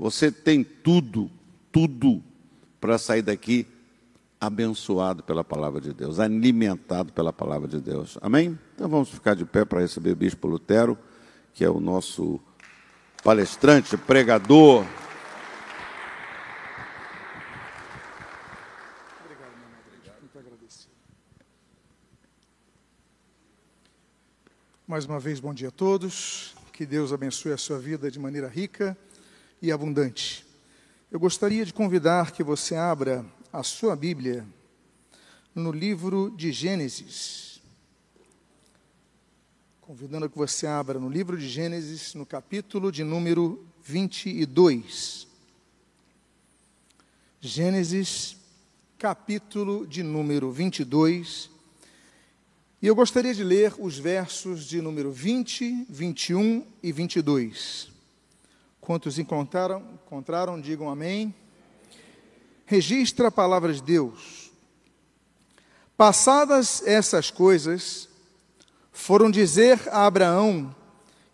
Você tem tudo, tudo para sair daqui abençoado pela palavra de Deus, alimentado pela palavra de Deus. Amém? Então vamos ficar de pé para receber o bispo Lutero, que é o nosso palestrante, pregador. Mais uma vez, bom dia a todos. Que Deus abençoe a sua vida de maneira rica e abundante. Eu gostaria de convidar que você abra a sua Bíblia no livro de Gênesis. Convidando que você abra no livro de Gênesis, no capítulo de número 22. Gênesis, capítulo de número 22. E eu gostaria de ler os versos de número 20, 21 e 22. Quantos encontraram, encontraram digam amém. Registra a palavra de Deus. Passadas essas coisas, foram dizer a Abraão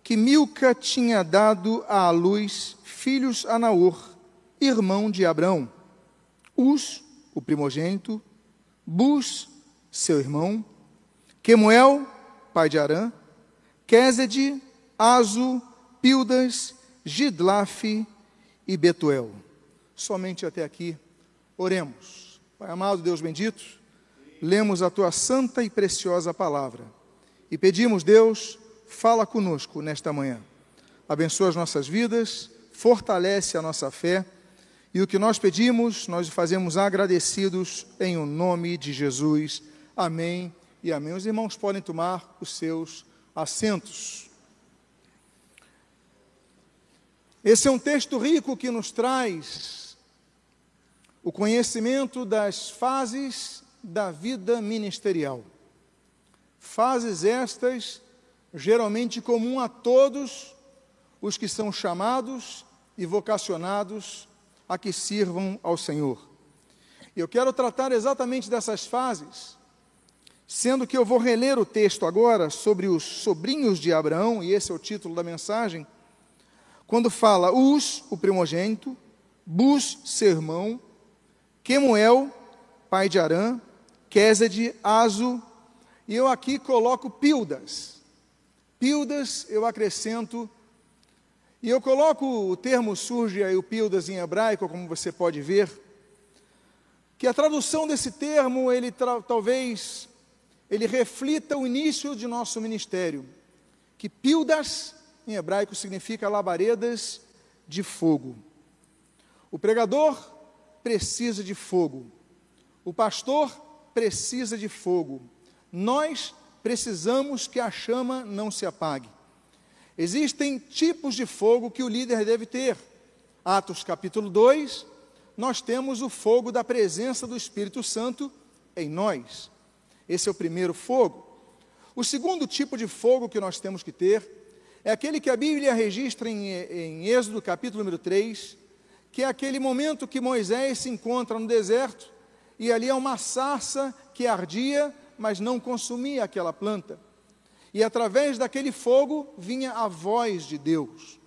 que Milca tinha dado à luz filhos a Naor, irmão de Abraão. Uz, o primogênito, Bus, seu irmão, Quemuel, pai de Arã, Quésede, Azo, Pildas, Gidlafe e Betuel. Somente até aqui, oremos. Pai amado, Deus bendito, lemos a tua santa e preciosa palavra e pedimos, Deus, fala conosco nesta manhã. Abençoa as nossas vidas, fortalece a nossa fé e o que nós pedimos, nós fazemos agradecidos em o nome de Jesus. Amém e amém. Os irmãos podem tomar os seus assentos. Esse é um texto rico que nos traz o conhecimento das fases da vida ministerial. Fases estas geralmente comum a todos os que são chamados e vocacionados a que sirvam ao Senhor. Eu quero tratar exatamente dessas fases, sendo que eu vou reler o texto agora sobre os sobrinhos de Abraão, e esse é o título da mensagem, quando fala Us, o primogênito, Bus, seu irmão, Quemuel, pai de Arã, Quésede, Azo, e eu aqui coloco Pildas. Pildas eu acrescento, e eu coloco o termo, surge aí o Pildas em hebraico, como você pode ver, que a tradução desse termo, ele talvez, ele reflita o início de nosso ministério, que Pildas em hebraico significa labaredas de fogo. O pregador precisa de fogo. O pastor precisa de fogo. Nós precisamos que a chama não se apague. Existem tipos de fogo que o líder deve ter. Atos capítulo 2, nós temos o fogo da presença do Espírito Santo em nós. Esse é o primeiro fogo. O segundo tipo de fogo que nós temos que ter é aquele que a Bíblia registra em, em Êxodo, capítulo número 3, que é aquele momento que Moisés se encontra no deserto e ali é uma sarça que ardia, mas não consumia aquela planta. E através daquele fogo vinha a voz de Deus.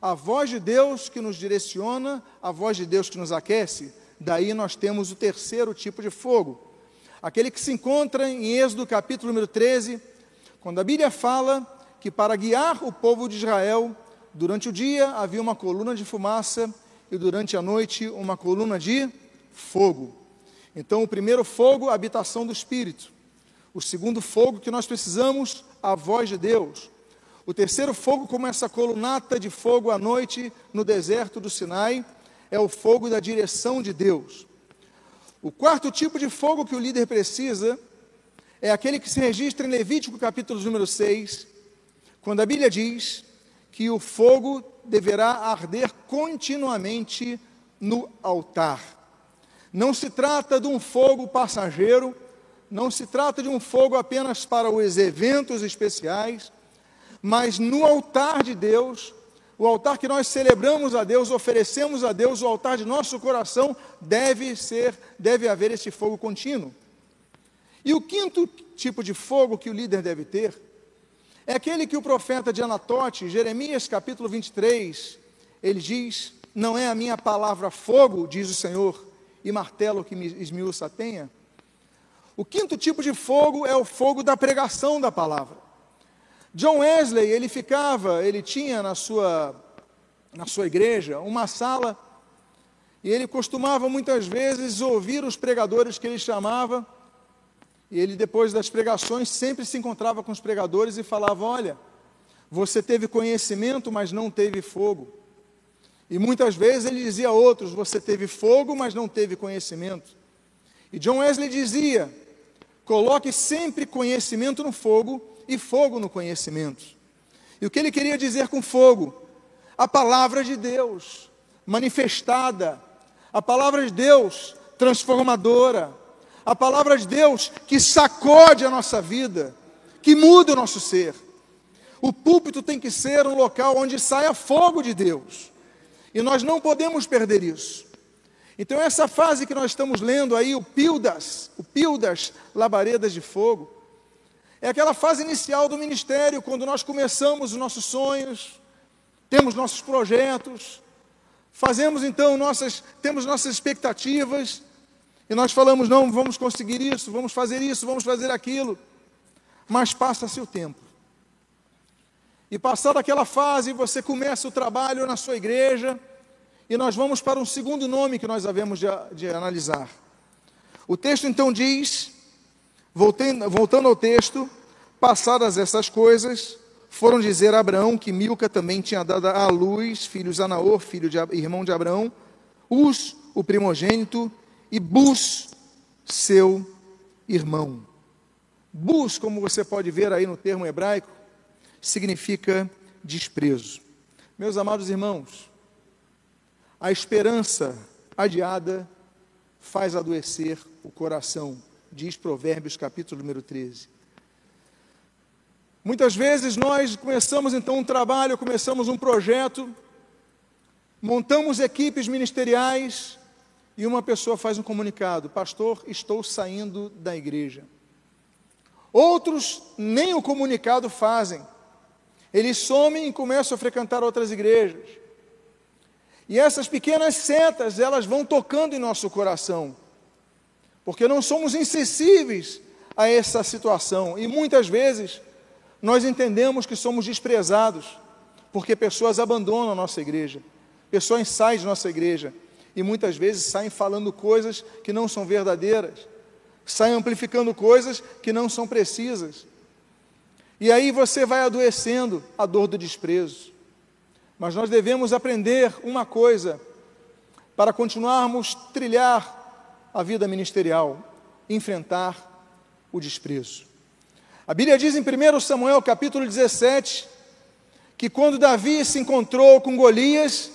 A voz de Deus que nos direciona, a voz de Deus que nos aquece. Daí nós temos o terceiro tipo de fogo. Aquele que se encontra em Êxodo capítulo número 13, quando a Bíblia fala que para guiar o povo de Israel, durante o dia havia uma coluna de fumaça e durante a noite uma coluna de fogo. Então, o primeiro fogo, a habitação do Espírito. O segundo fogo que nós precisamos, a voz de Deus. O terceiro fogo, como essa colunata de fogo à noite no deserto do Sinai, é o fogo da direção de Deus. O quarto tipo de fogo que o líder precisa é aquele que se registra em Levítico capítulo número 6, quando a Bíblia diz que o fogo deverá arder continuamente no altar. Não se trata de um fogo passageiro, não se trata de um fogo apenas para os eventos especiais, mas no altar de Deus, o altar que nós celebramos a Deus, oferecemos a Deus, o altar de nosso coração, deve ser, deve haver esse fogo contínuo. E o quinto tipo de fogo que o líder deve ter é aquele que o profeta de Anatote, Jeremias capítulo 23, ele diz não é a minha palavra fogo, diz o Senhor, e martelo que me esmiuça a tenha. O quinto tipo de fogo é o fogo da pregação da palavra. John Wesley, ele ficava, ele tinha na sua, na sua igreja uma sala, e ele costumava muitas vezes ouvir os pregadores que ele chamava, ele, depois das pregações, sempre se encontrava com os pregadores e falava: Olha, você teve conhecimento, mas não teve fogo. E muitas vezes ele dizia a outros: Você teve fogo, mas não teve conhecimento. E John Wesley dizia: Coloque sempre conhecimento no fogo e fogo no conhecimento. E o que ele queria dizer com fogo? A palavra de Deus manifestada, a palavra de Deus transformadora, a palavra de Deus que sacode a nossa vida, que muda o nosso ser. O púlpito tem que ser um local onde saia fogo de Deus. E nós não podemos perder isso. Então, essa fase que nós estamos lendo aí, o Pildas, o Pildas, Labaredas de Fogo, é aquela fase inicial do ministério, quando nós começamos os nossos sonhos, temos nossos projetos, fazemos então nossas, temos nossas expectativas, e nós falamos, não, vamos conseguir isso, vamos fazer isso, vamos fazer aquilo. Mas passa-se o tempo. E passada aquela fase, você começa o trabalho na sua igreja, e nós vamos para um segundo nome que nós havemos de, de analisar. O texto então diz, voltando, voltando ao texto, passadas essas coisas, foram dizer a Abraão que Milca também tinha dado à luz filhos a Naor, filho de, irmão de Abraão, Us, o primogênito, e Bus, seu irmão. Bus, como você pode ver aí no termo hebraico, significa desprezo. Meus amados irmãos, a esperança adiada faz adoecer o coração, diz Provérbios capítulo número 13. Muitas vezes nós começamos então um trabalho, começamos um projeto, montamos equipes ministeriais e uma pessoa faz um comunicado: Pastor, estou saindo da igreja. Outros nem o comunicado fazem, eles somem e começam a frequentar outras igrejas. E essas pequenas setas, elas vão tocando em nosso coração, porque não somos insensíveis a essa situação. E muitas vezes nós entendemos que somos desprezados, porque pessoas abandonam a nossa igreja, pessoas saem de nossa igreja, e muitas vezes saem falando coisas que não são verdadeiras, saem amplificando coisas que não são precisas. E aí você vai adoecendo a dor do desprezo. Mas nós devemos aprender uma coisa para continuarmos trilhar a vida ministerial, enfrentar o desprezo. A Bíblia diz em 1 Samuel capítulo 17 que quando Davi se encontrou com Golias,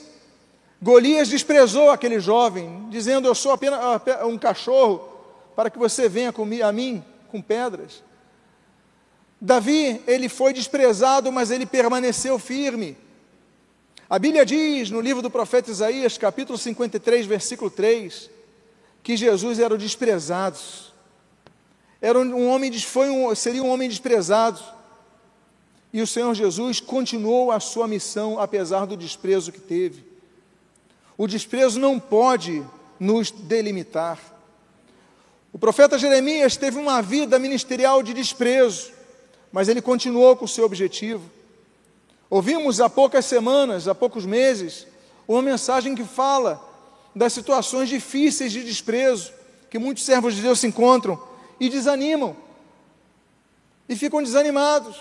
Golias desprezou aquele jovem, dizendo: Eu sou apenas um cachorro para que você venha a mim com pedras. Davi, ele foi desprezado, mas ele permaneceu firme. A Bíblia diz no livro do profeta Isaías, capítulo 53, versículo 3, que Jesus era o desprezado. Era um homem, foi um, seria um homem desprezado. E o Senhor Jesus continuou a sua missão apesar do desprezo que teve. O desprezo não pode nos delimitar. O profeta Jeremias teve uma vida ministerial de desprezo mas ele continuou com o seu objetivo. Ouvimos há poucas semanas, há poucos meses, uma mensagem que fala das situações difíceis de desprezo que muitos servos de Deus se encontram e desanimam, e ficam desanimados.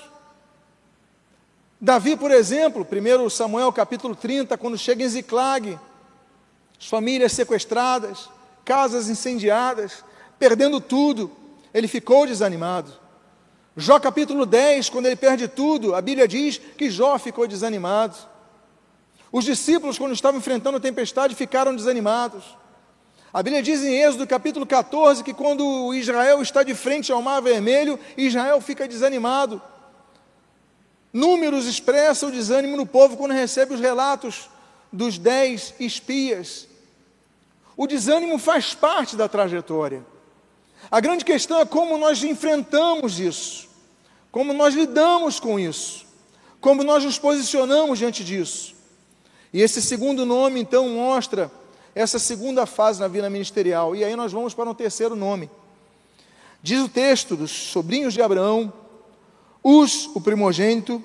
Davi, por exemplo, 1 Samuel capítulo 30, quando chega em Ziclag, famílias sequestradas, casas incendiadas, perdendo tudo, ele ficou desanimado. Jó capítulo 10, quando ele perde tudo, a Bíblia diz que Jó ficou desanimado. Os discípulos, quando estavam enfrentando a tempestade, ficaram desanimados. A Bíblia diz em Êxodo capítulo 14 que quando Israel está de frente ao Mar Vermelho, Israel fica desanimado. Números expressam o desânimo no povo quando recebe os relatos dos dez espias. O desânimo faz parte da trajetória. A grande questão é como nós enfrentamos isso como nós lidamos com isso, como nós nos posicionamos diante disso. E esse segundo nome, então, mostra essa segunda fase na vida ministerial. E aí nós vamos para um terceiro nome. Diz o texto dos sobrinhos de Abraão, Uz, o primogênito,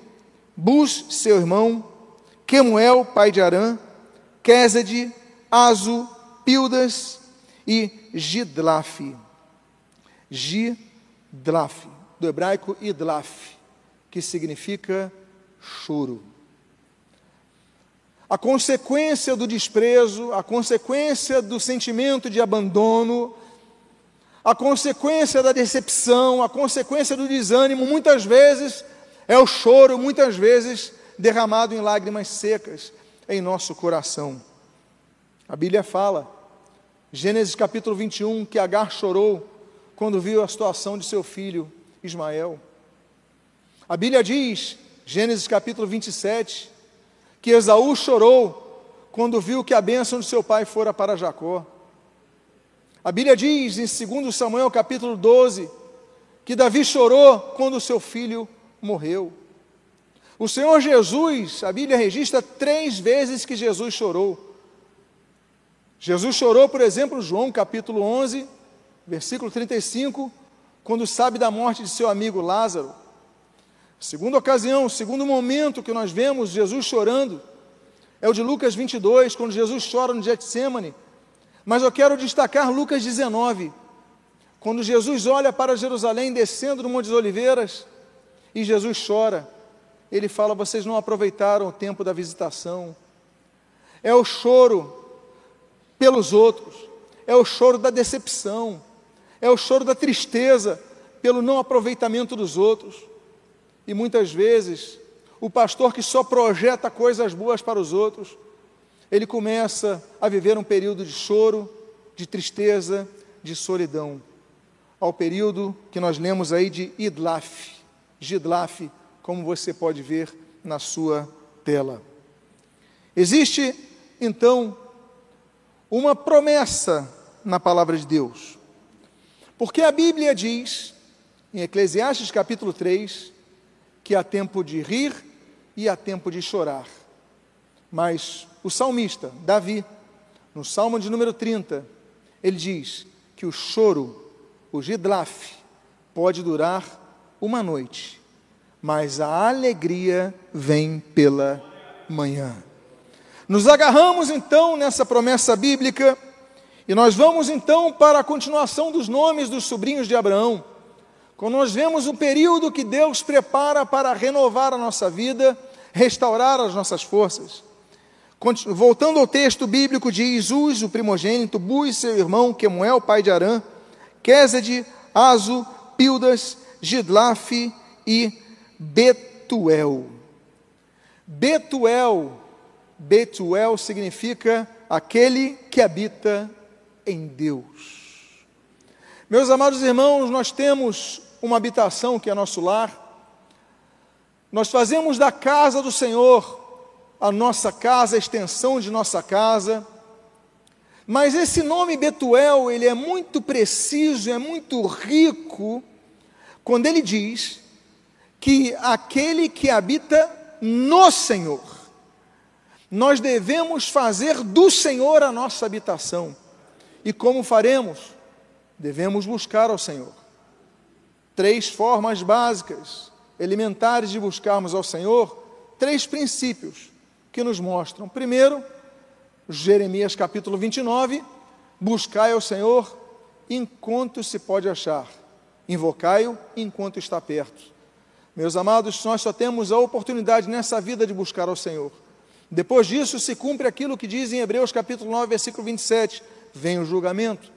Bus, seu irmão, Quemuel, pai de Arã, Quesed, Azu, Pildas e Gidlaf. Gidlaf, do hebraico Idlaf, que significa choro. A consequência do desprezo, a consequência do sentimento de abandono, a consequência da decepção, a consequência do desânimo, muitas vezes é o choro, muitas vezes derramado em lágrimas secas em nosso coração. A Bíblia fala, Gênesis capítulo 21, que Agar chorou quando viu a situação de seu filho Ismael. A Bíblia diz, Gênesis capítulo 27, que Esaú chorou quando viu que a bênção de seu pai fora para Jacó. A Bíblia diz em 2 Samuel capítulo 12 que Davi chorou quando seu filho morreu. O Senhor Jesus, a Bíblia registra três vezes que Jesus chorou. Jesus chorou, por exemplo, João capítulo 11, versículo 35, quando sabe da morte de seu amigo Lázaro. Segunda ocasião, segundo momento que nós vemos Jesus chorando, é o de Lucas 22, quando Jesus chora no Getsemane, mas eu quero destacar Lucas 19, quando Jesus olha para Jerusalém descendo no Monte das Oliveiras e Jesus chora. Ele fala: Vocês não aproveitaram o tempo da visitação. É o choro pelos outros, é o choro da decepção, é o choro da tristeza pelo não aproveitamento dos outros. E muitas vezes, o pastor que só projeta coisas boas para os outros, ele começa a viver um período de choro, de tristeza, de solidão. Ao período que nós lemos aí de Idlaf, Gidlaf, como você pode ver na sua tela. Existe, então, uma promessa na palavra de Deus. Porque a Bíblia diz, em Eclesiastes capítulo 3, que há tempo de rir e há tempo de chorar. Mas o salmista, Davi, no Salmo de número 30, ele diz que o choro, o gidlaf, pode durar uma noite, mas a alegria vem pela manhã. Nos agarramos então nessa promessa bíblica e nós vamos então para a continuação dos nomes dos sobrinhos de Abraão. Quando nós vemos o período que Deus prepara para renovar a nossa vida, restaurar as nossas forças. Voltando ao texto bíblico de Isus, o primogênito, Bus, seu irmão, Quemuel, pai de Arã, Quesed, Azu, Pildas, Gidlaf e Betuel. Betuel, Betuel significa aquele que habita em Deus. Meus amados irmãos, nós temos uma habitação que é nosso lar. Nós fazemos da casa do Senhor a nossa casa, a extensão de nossa casa. Mas esse nome Betuel, ele é muito preciso, é muito rico, quando ele diz que aquele que habita no Senhor, nós devemos fazer do Senhor a nossa habitação. E como faremos? Devemos buscar ao Senhor. Três formas básicas, elementares de buscarmos ao Senhor, três princípios que nos mostram. Primeiro, Jeremias capítulo 29, buscai ao Senhor enquanto se pode achar, invocai-o enquanto está perto. Meus amados, nós só temos a oportunidade nessa vida de buscar ao Senhor. Depois disso, se cumpre aquilo que diz em Hebreus capítulo 9, versículo 27, vem o julgamento.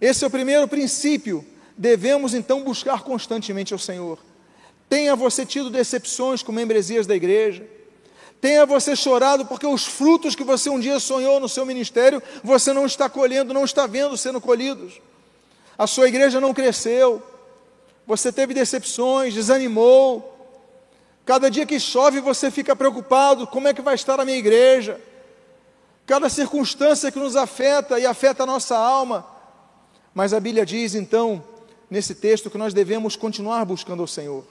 Esse é o primeiro princípio. Devemos então buscar constantemente ao Senhor. Tenha você tido decepções com membresias da igreja, Tenha você chorado porque os frutos que você um dia sonhou no seu ministério, você não está colhendo, não está vendo sendo colhidos. A sua igreja não cresceu. Você teve decepções, desanimou. Cada dia que chove você fica preocupado: como é que vai estar a minha igreja? Cada circunstância que nos afeta e afeta a nossa alma. Mas a Bíblia diz então, nesse texto, que nós devemos continuar buscando ao Senhor.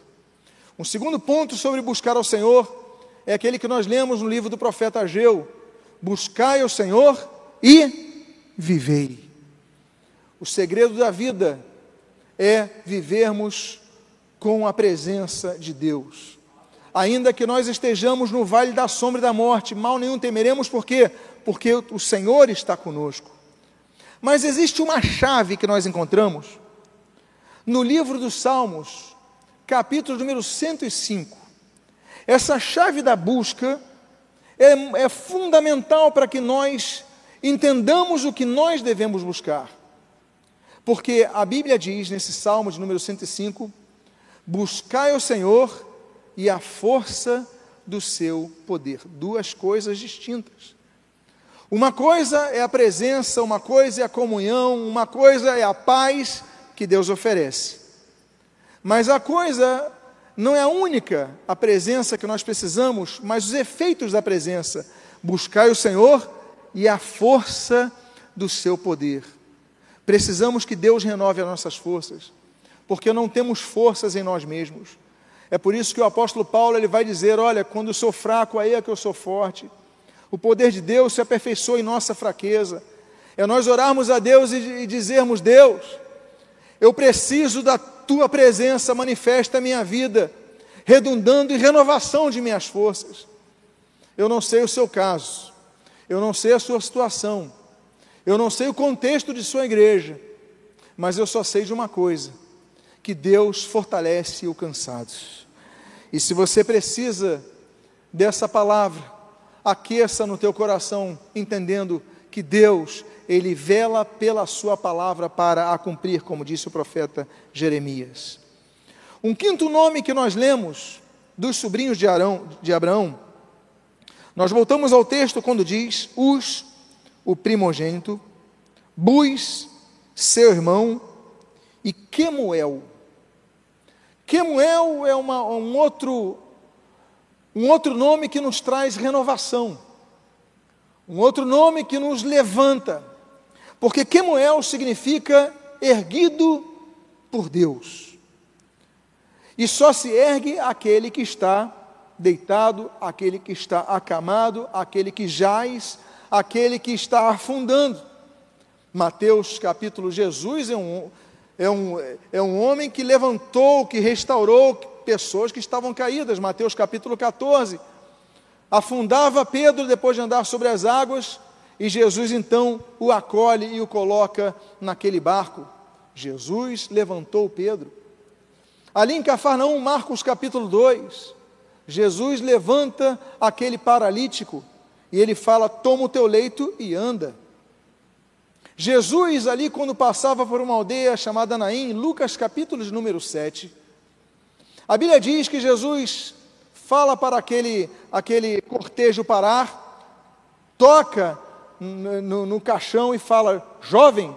Um segundo ponto sobre buscar ao Senhor é aquele que nós lemos no livro do profeta Ageu: Buscai o Senhor e vivei. O segredo da vida é vivermos com a presença de Deus. Ainda que nós estejamos no vale da sombra e da morte, mal nenhum temeremos, por quê? Porque o Senhor está conosco. Mas existe uma chave que nós encontramos no livro dos Salmos, capítulo número 105. Essa chave da busca é, é fundamental para que nós entendamos o que nós devemos buscar. Porque a Bíblia diz, nesse Salmo de número 105, Buscai o Senhor e a força do seu poder. Duas coisas distintas. Uma coisa é a presença, uma coisa é a comunhão, uma coisa é a paz que Deus oferece. Mas a coisa não é a única, a presença que nós precisamos, mas os efeitos da presença. Buscai o Senhor e a força do seu poder. Precisamos que Deus renove as nossas forças porque não temos forças em nós mesmos. É por isso que o apóstolo Paulo ele vai dizer: Olha, quando eu sou fraco, aí é que eu sou forte. O poder de Deus se aperfeiçoa em nossa fraqueza. É nós orarmos a Deus e, dizermos: Deus, eu preciso da tua presença, manifesta a minha vida, redundando em renovação de minhas forças. Eu não sei o seu caso, eu não sei a sua situação, eu não sei o contexto de sua igreja, mas eu só sei de uma coisa: que Deus fortalece o cansado. E se você precisa dessa palavra, aqueça no teu coração, entendendo que Deus, Ele vela pela Sua palavra para a cumprir, como disse o profeta Jeremias. Um quinto nome que nós lemos dos sobrinhos de, Arão, de Abraão, nós voltamos ao texto quando diz: Us, o primogênito, Bus, seu irmão, e Quemuel, Quemuel é uma, um, outro, um outro nome que nos traz renovação, um outro nome que nos levanta, porque Quemuel significa erguido por Deus. E só se ergue aquele que está deitado, aquele que está acamado, aquele que jaz, aquele que está afundando. Mateus capítulo, Jesus é um, é um, é um homem que levantou, que restaurou pessoas que estavam caídas. Mateus capítulo 14. Afundava Pedro depois de andar sobre as águas, e Jesus então o acolhe e o coloca naquele barco. Jesus levantou Pedro. Ali em Cafarnaum, Marcos capítulo 2, Jesus levanta aquele paralítico e ele fala: Toma o teu leito e anda. Jesus, ali, quando passava por uma aldeia chamada Naim, Lucas capítulo de número 7, a Bíblia diz que Jesus fala para aquele, aquele cortejo parar, toca no, no, no caixão e fala: Jovem,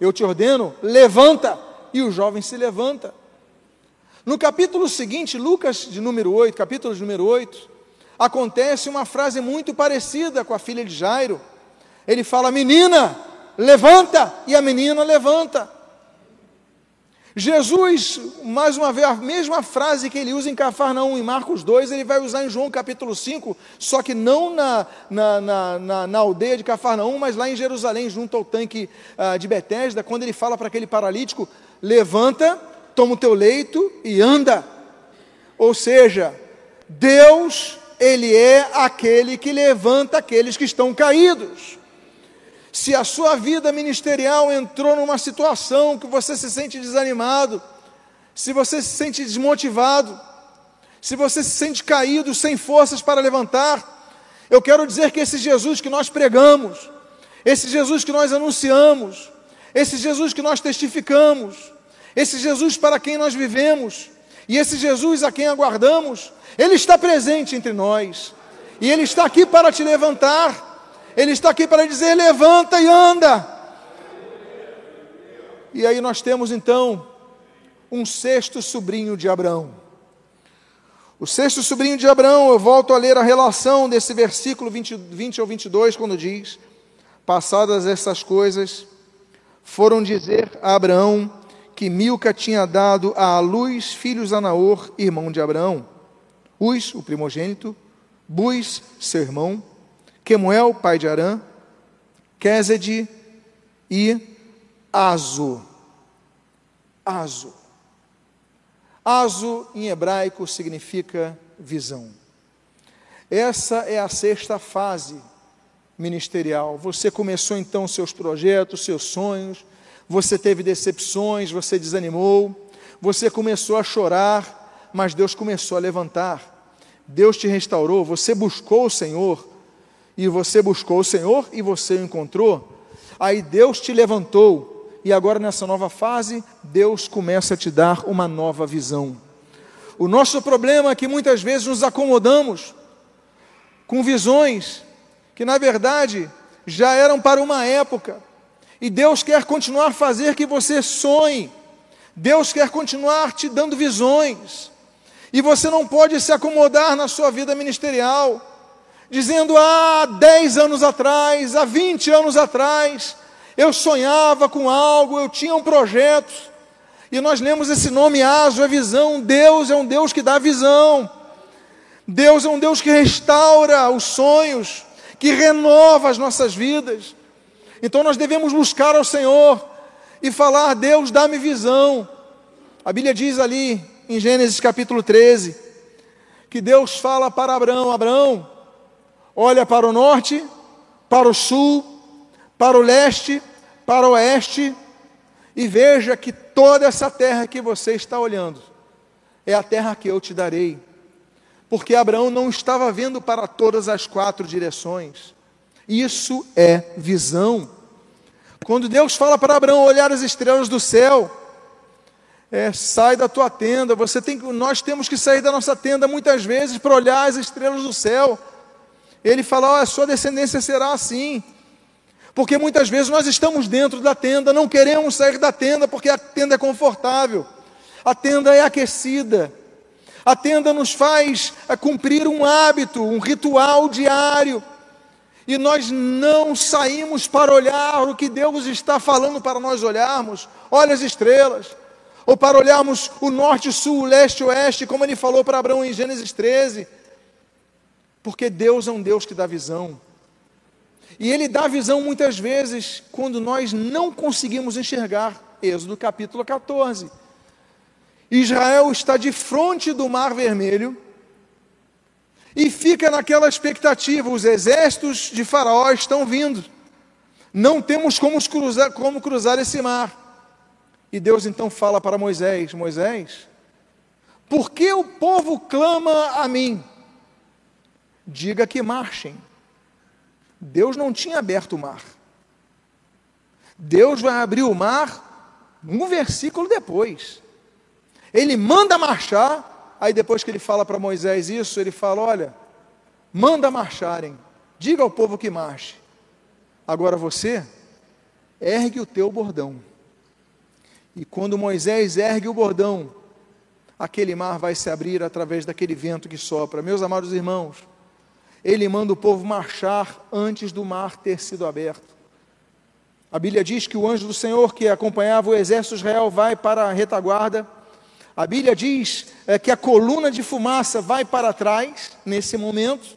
eu te ordeno, levanta. E o jovem se levanta. No capítulo seguinte, Lucas de número 8, capítulo de número 8, acontece uma frase muito parecida com a filha de Jairo. Ele fala: Menina, levanta, e a menina levanta. Jesus, mais uma vez, a mesma frase que ele usa em Cafarnaum, em Marcos 2, ele vai usar em João capítulo 5, só que não na, na, na, na, na aldeia de Cafarnaum, mas lá em Jerusalém, junto ao tanque uh, de Betesda, quando ele fala para aquele paralítico: levanta, toma o teu leito e anda. Ou seja, Deus, Ele é aquele que levanta aqueles que estão caídos. Se a sua vida ministerial entrou numa situação que você se sente desanimado, se você se sente desmotivado, se você se sente caído, sem forças para levantar, eu quero dizer que esse Jesus que nós pregamos, esse Jesus que nós anunciamos, esse Jesus que nós testificamos, esse Jesus para quem nós vivemos, e esse Jesus a quem aguardamos, Ele está presente entre nós, e Ele está aqui para te levantar, ele está aqui para dizer: levanta e anda. E aí nós temos então um sexto sobrinho de Abraão. O sexto sobrinho de Abraão, eu volto a ler a relação desse versículo 20, 20 ao 22, quando diz: Passadas essas coisas, foram dizer a Abraão que Milca tinha dado à luz filhos a Naor, irmão de Abraão. Uz, o primogênito, Bus, seu irmão, Quemuel, pai de Arã, Quezede e Azo. Azo. Azo em hebraico significa visão. Essa é a sexta fase ministerial. Você começou então seus projetos, seus sonhos, você teve decepções, você desanimou, você começou a chorar, mas Deus começou a levantar. Deus te restaurou, você buscou o Senhor, e você buscou o Senhor e você o encontrou. Aí Deus te levantou, e agora nessa nova fase, Deus começa a te dar uma nova visão. O nosso problema é que muitas vezes nos acomodamos com visões que, na verdade, já eram para uma época, e Deus quer continuar a fazer que você sonhe, Deus quer continuar te dando visões, e você não pode se acomodar na sua vida ministerial, dizendo: há ah, 10 anos atrás, há 20 anos atrás, eu sonhava com algo, eu tinha um projeto, e nós lemos esse nome, Aso, é visão. Deus é um Deus que dá visão, Deus é um Deus que restaura os sonhos, que renova as nossas vidas. Então nós devemos buscar ao Senhor e falar: Deus, dá-me visão. A Bíblia diz ali em Gênesis capítulo 13 que Deus fala para Abraão: Abraão, olha para o norte, para o sul, para o leste, para o oeste, e veja que toda essa terra que você está olhando é a terra que eu te darei. Porque Abraão não estava vendo para todas as quatro direções. Isso é visão. Quando Deus fala para Abraão olhar as estrelas do céu, é, sai da tua tenda. Você tem, nós temos que sair da nossa tenda muitas vezes para olhar as estrelas do céu. Ele fala: oh, a sua descendência será assim. Porque muitas vezes nós estamos dentro da tenda, não queremos sair da tenda porque a tenda é confortável, a tenda é aquecida, a tenda nos faz é, cumprir um hábito, um ritual diário, e nós não saímos para olhar o que Deus está falando para nós olharmos. Olha as estrelas, ou para olharmos o norte, sul, leste, oeste, como ele falou para Abraão em Gênesis 13. Porque Deus é um Deus que dá visão. E Ele dá visão muitas vezes quando nós não conseguimos enxergar. Êxodo capítulo 14. Israel está de frente do Mar Vermelho e fica naquela expectativa: os exércitos de Faraó estão vindo, não temos como cruzar, como cruzar esse mar. E Deus então fala para Moisés: Moisés, por que o povo clama a mim? Diga que marchem. Deus não tinha aberto o mar. Deus vai abrir o mar um versículo depois. Ele manda marchar, aí depois que ele fala para Moisés isso, ele fala: Olha, manda marcharem, diga ao povo que marche. Agora você, ergue o teu bordão. E quando Moisés ergue o bordão, aquele mar vai se abrir através daquele vento que sopra. Meus amados irmãos, ele manda o povo marchar antes do mar ter sido aberto. A Bíblia diz que o anjo do Senhor que acompanhava o exército de Israel vai para a retaguarda. A Bíblia diz é, que a coluna de fumaça vai para trás nesse momento.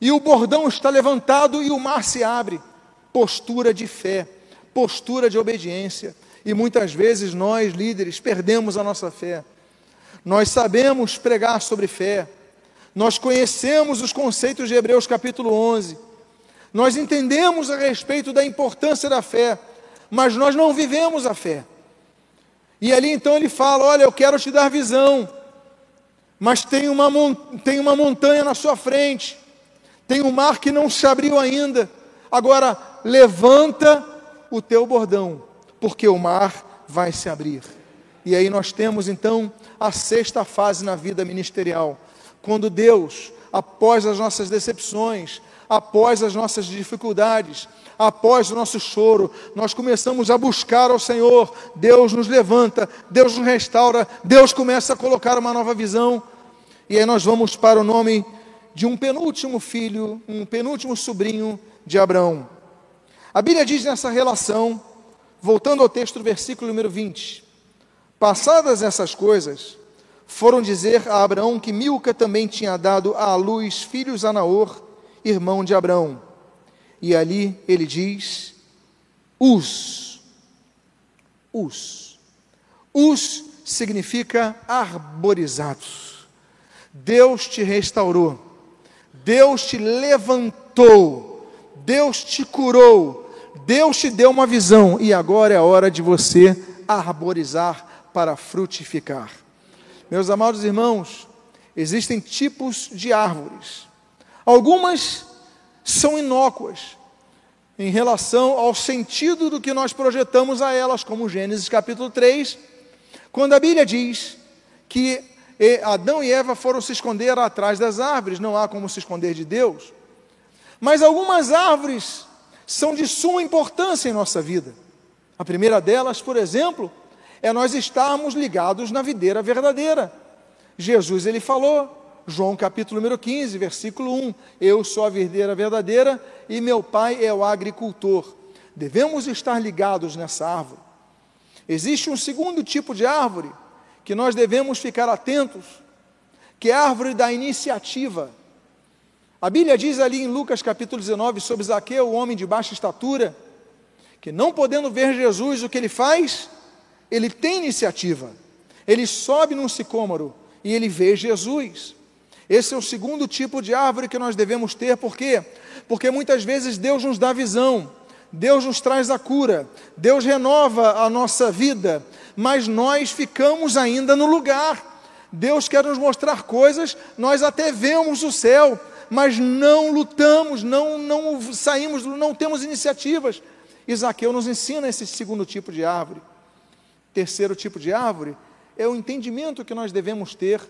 E o bordão está levantado e o mar se abre. Postura de fé, postura de obediência. E muitas vezes nós, líderes, perdemos a nossa fé. Nós sabemos pregar sobre fé, nós conhecemos os conceitos de Hebreus capítulo 11. Nós entendemos a respeito da importância da fé, mas nós não vivemos a fé. E ali então ele fala: Olha, eu quero te dar visão, mas tem uma, tem uma montanha na sua frente, tem um mar que não se abriu ainda. Agora, levanta o teu bordão, porque o mar vai se abrir. E aí nós temos então a sexta fase na vida ministerial quando Deus, após as nossas decepções, após as nossas dificuldades, após o nosso choro, nós começamos a buscar ao Senhor, Deus nos levanta, Deus nos restaura, Deus começa a colocar uma nova visão, e aí nós vamos para o nome de um penúltimo filho, um penúltimo sobrinho de Abraão. A Bíblia diz nessa relação, voltando ao texto do versículo número 20: Passadas essas coisas, foram dizer a Abraão que Milca também tinha dado à luz filhos a Naor, irmão de Abraão. E ali ele diz: Us. Us. Us significa arborizados. Deus te restaurou. Deus te levantou. Deus te curou. Deus te deu uma visão e agora é a hora de você arborizar para frutificar. Meus amados irmãos, existem tipos de árvores. Algumas são inócuas em relação ao sentido do que nós projetamos a elas, como Gênesis capítulo 3, quando a Bíblia diz que Adão e Eva foram se esconder atrás das árvores, não há como se esconder de Deus. Mas algumas árvores são de suma importância em nossa vida. A primeira delas, por exemplo, é nós estarmos ligados na videira verdadeira. Jesus ele falou, João capítulo número 15, versículo 1: Eu sou a videira verdadeira e meu pai é o agricultor. Devemos estar ligados nessa árvore. Existe um segundo tipo de árvore que nós devemos ficar atentos, que é a árvore da iniciativa. A Bíblia diz ali em Lucas capítulo 19 sobre Zaqueu, o homem de baixa estatura, que não podendo ver Jesus, o que ele faz? Ele tem iniciativa. Ele sobe num sicômoro e ele vê Jesus. Esse é o segundo tipo de árvore que nós devemos ter, por quê? Porque muitas vezes Deus nos dá visão, Deus nos traz a cura, Deus renova a nossa vida, mas nós ficamos ainda no lugar. Deus quer nos mostrar coisas, nós até vemos o céu, mas não lutamos, não, não saímos, não temos iniciativas. Isaqueu nos ensina esse segundo tipo de árvore. Terceiro tipo de árvore é o entendimento que nós devemos ter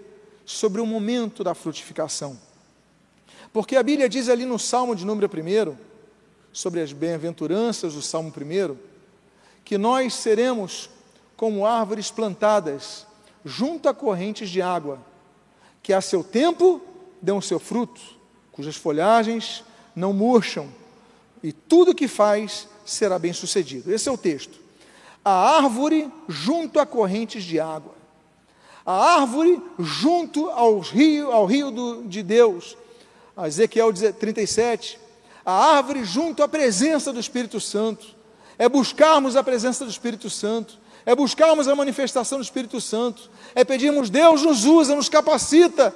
sobre o momento da frutificação. Porque a Bíblia diz ali no Salmo de número 1, sobre as bem-aventuranças do Salmo 1, que nós seremos como árvores plantadas junto a correntes de água, que a seu tempo dão o seu fruto, cujas folhagens não murcham, e tudo que faz será bem sucedido. Esse é o texto. A árvore junto a correntes de água. A árvore junto ao rio, ao rio do, de Deus. Ezequiel 37. A árvore junto à presença do Espírito Santo. É buscarmos a presença do Espírito Santo. É buscarmos a manifestação do Espírito Santo. É pedirmos, Deus nos usa, nos capacita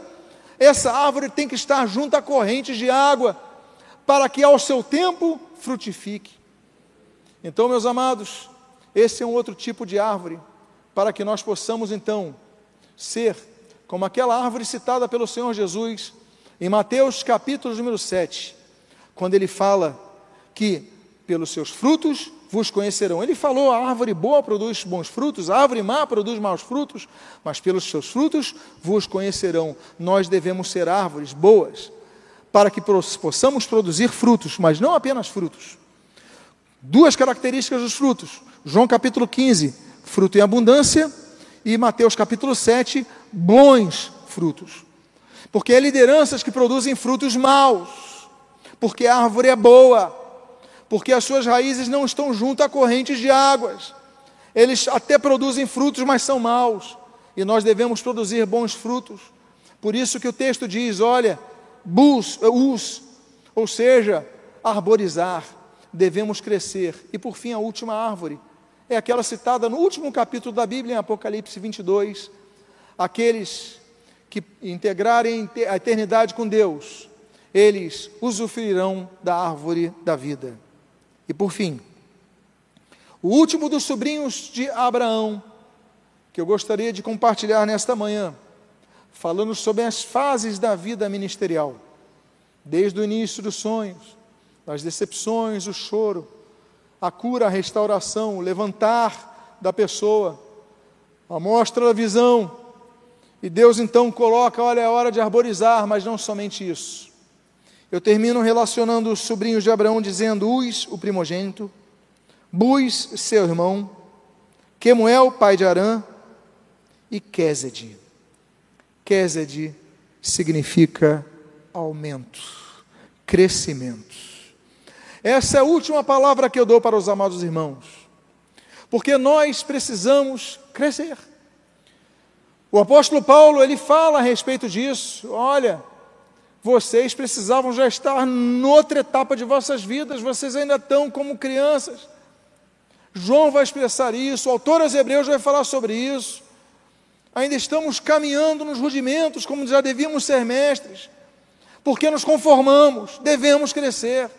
essa árvore tem que estar junto a correntes de água, para que ao seu tempo frutifique. Então, meus amados, esse é um outro tipo de árvore, para que nós possamos então ser como aquela árvore citada pelo Senhor Jesus em Mateus capítulo número 7, quando ele fala que pelos seus frutos vos conhecerão. Ele falou: a árvore boa produz bons frutos, a árvore má produz maus frutos, mas pelos seus frutos vos conhecerão. Nós devemos ser árvores boas, para que possamos produzir frutos, mas não apenas frutos. Duas características dos frutos: João capítulo 15, fruto em abundância, e Mateus capítulo 7, bons frutos. Porque há lideranças que produzem frutos maus, porque a árvore é boa porque as suas raízes não estão junto a correntes de águas. Eles até produzem frutos, mas são maus, e nós devemos produzir bons frutos. Por isso que o texto diz: olha, bus, us, ou seja, arborizar, devemos crescer. E por fim, a última árvore é aquela citada no último capítulo da Bíblia, em Apocalipse 22. Aqueles que integrarem a eternidade com Deus, eles usufruirão da árvore da vida. E por fim, o último dos sobrinhos de Abraão, que eu gostaria de compartilhar nesta manhã, falando sobre as fases da vida ministerial, desde o início dos sonhos, das decepções, o choro, a cura, a restauração, o levantar da pessoa, a mostra da visão. E Deus então coloca, olha, é hora de arborizar, mas não somente isso. Eu termino relacionando os sobrinhos de Abraão dizendo: Uz, o primogênito, Bus, seu irmão, Quemuel, pai de Arã, e Quezed. Quezed significa aumento, crescimento. Essa é a última palavra que eu dou para os amados irmãos, porque nós precisamos crescer. O apóstolo Paulo, ele fala a respeito disso. Olha, vocês precisavam já estar noutra etapa de vossas vidas, vocês ainda estão como crianças. João vai expressar isso, o autor aos Hebreus vai falar sobre isso. Ainda estamos caminhando nos rudimentos, como já devíamos ser mestres, porque nos conformamos, devemos crescer.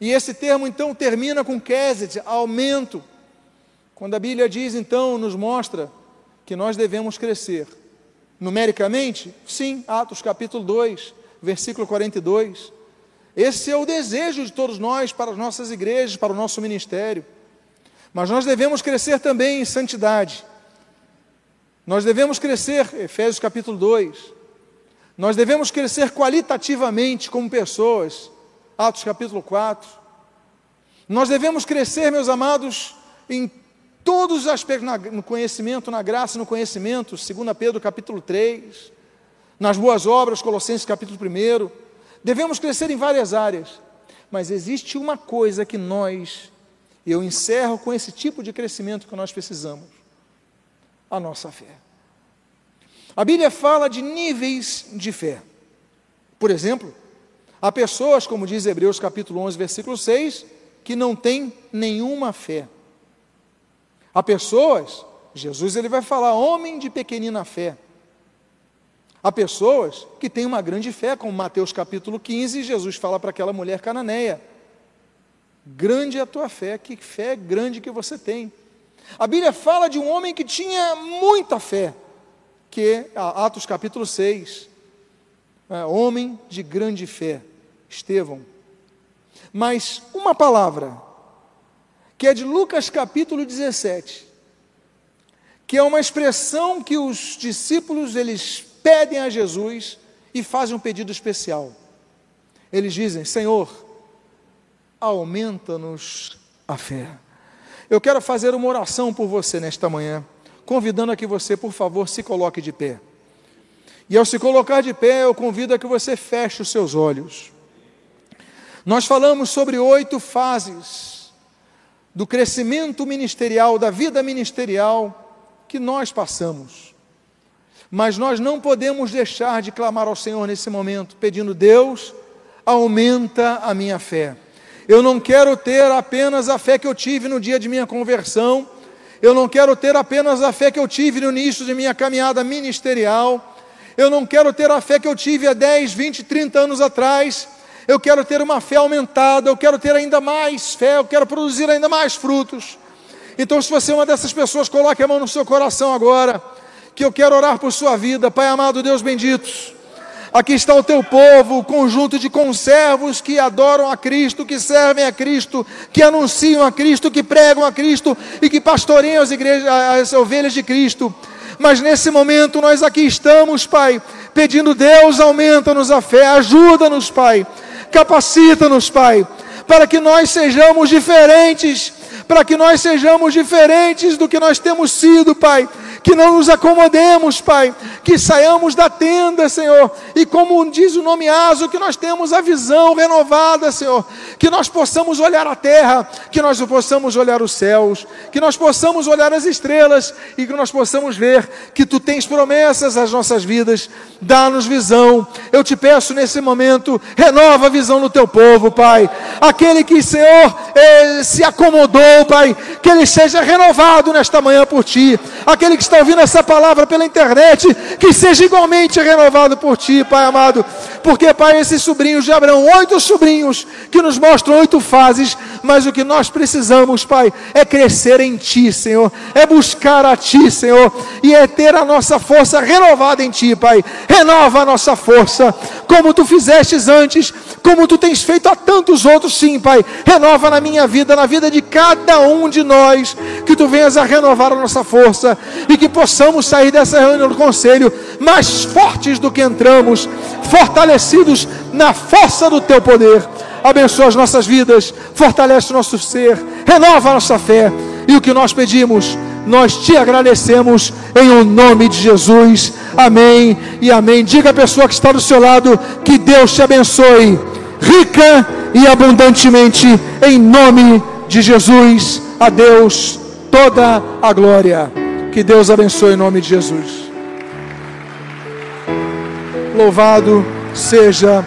E esse termo então termina com Keset, aumento. Quando a Bíblia diz, então, nos mostra que nós devemos crescer. Numericamente, sim, Atos capítulo 2, versículo 42. Esse é o desejo de todos nós para as nossas igrejas, para o nosso ministério. Mas nós devemos crescer também em santidade. Nós devemos crescer, Efésios capítulo 2. Nós devemos crescer qualitativamente como pessoas, Atos capítulo 4. Nós devemos crescer, meus amados, em todos os aspectos, no conhecimento, na graça, no conhecimento, 2 Pedro capítulo 3 nas boas obras, Colossenses capítulo 1. Devemos crescer em várias áreas, mas existe uma coisa que nós, e eu encerro com esse tipo de crescimento que nós precisamos: a nossa fé. A Bíblia fala de níveis de fé. Por exemplo, há pessoas, como diz Hebreus capítulo 11, versículo 6, que não têm nenhuma fé. Há pessoas, Jesus ele vai falar, homem de pequenina fé. Há pessoas que têm uma grande fé, como Mateus capítulo 15, Jesus fala para aquela mulher cananeia: Grande é a tua fé, que fé grande que você tem. A Bíblia fala de um homem que tinha muita fé, que é Atos capítulo 6, é, homem de grande fé, Estevão. Mas uma palavra, que é de Lucas capítulo 17, que é uma expressão que os discípulos eles pedem a Jesus e fazem um pedido especial. Eles dizem: Senhor, aumenta-nos a fé. Eu quero fazer uma oração por você nesta manhã, convidando a que você, por favor, se coloque de pé. E ao se colocar de pé, eu convido a que você feche os seus olhos. Nós falamos sobre oito fases do crescimento ministerial, da vida ministerial que nós passamos. Mas nós não podemos deixar de clamar ao Senhor nesse momento, pedindo: Deus, aumenta a minha fé. Eu não quero ter apenas a fé que eu tive no dia de minha conversão, eu não quero ter apenas a fé que eu tive no início de minha caminhada ministerial, eu não quero ter a fé que eu tive há 10, 20, 30 anos atrás, eu quero ter uma fé aumentada, eu quero ter ainda mais fé, eu quero produzir ainda mais frutos. Então, se você é uma dessas pessoas, coloque a mão no seu coração agora que eu quero orar por sua vida, Pai amado, Deus bendito. Aqui está o teu povo, o conjunto de conservos que adoram a Cristo, que servem a Cristo, que anunciam a Cristo, que pregam a Cristo e que pastoreiam as, igrejas, as ovelhas de Cristo. Mas nesse momento nós aqui estamos, Pai, pedindo: Deus, aumenta-nos a fé, ajuda-nos, Pai, capacita-nos, Pai, para que nós sejamos diferentes, para que nós sejamos diferentes do que nós temos sido, Pai que não nos acomodemos, Pai, que saiamos da tenda, Senhor, e como diz o nome Aso, que nós temos a visão renovada, Senhor, que nós possamos olhar a terra, que nós possamos olhar os céus, que nós possamos olhar as estrelas e que nós possamos ver que Tu tens promessas às nossas vidas, dá-nos visão. Eu te peço nesse momento, renova a visão no Teu povo, Pai. Aquele que, Senhor, eh, se acomodou, Pai, que ele seja renovado nesta manhã por Ti. Aquele que está ouvindo essa palavra pela internet, que seja igualmente renovado por ti, Pai amado. Porque, Pai, esses sobrinhos de Abraão, oito sobrinhos que nos mostram oito fases, mas o que nós precisamos, Pai, é crescer em Ti, Senhor, é buscar a Ti, Senhor, e é ter a nossa força renovada em Ti, Pai. Renova a nossa força, como Tu fizestes antes, como Tu tens feito a tantos outros, sim, Pai. Renova na minha vida, na vida de cada um de nós, que Tu venhas a renovar a nossa força e que possamos sair dessa reunião do conselho mais fortes do que entramos, fortalecidos na força do Teu poder. Abençoa as nossas vidas, fortalece o nosso ser, renova a nossa fé. E o que nós pedimos, nós te agradecemos em o nome de Jesus. Amém e amém. Diga à pessoa que está do seu lado que Deus te abençoe, rica e abundantemente, em nome de Jesus. A Deus toda a glória. Que Deus abençoe em nome de Jesus. Louvado seja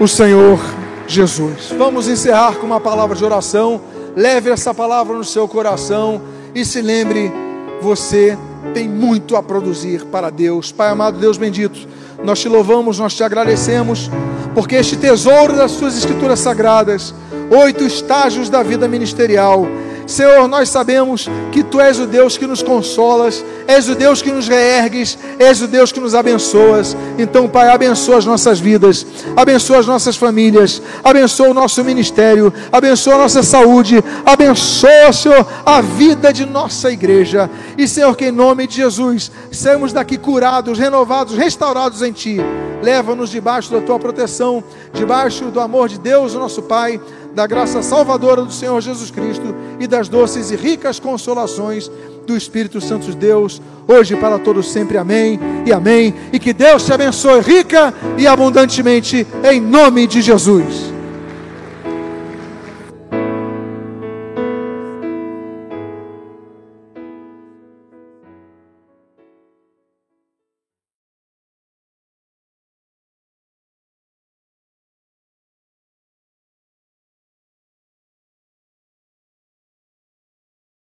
o Senhor Jesus. Vamos encerrar com uma palavra de oração. Leve essa palavra no seu coração e se lembre: você tem muito a produzir para Deus. Pai amado, Deus bendito, nós te louvamos, nós te agradecemos, porque este tesouro das suas escrituras sagradas, oito estágios da vida ministerial, Senhor, nós sabemos que Tu és o Deus que nos consolas, és o Deus que nos reergues, és o Deus que nos abençoas. Então, Pai, abençoa as nossas vidas, abençoa as nossas famílias, abençoa o nosso ministério, abençoa a nossa saúde, abençoa, Senhor, a vida de nossa igreja. E, Senhor, que em nome de Jesus, saímos daqui curados, renovados, restaurados em Ti. Leva-nos debaixo da Tua proteção, debaixo do amor de Deus, nosso Pai da graça salvadora do Senhor Jesus Cristo e das doces e ricas consolações do Espírito Santo de Deus, hoje para todos sempre. Amém e amém. E que Deus te abençoe rica e abundantemente em nome de Jesus.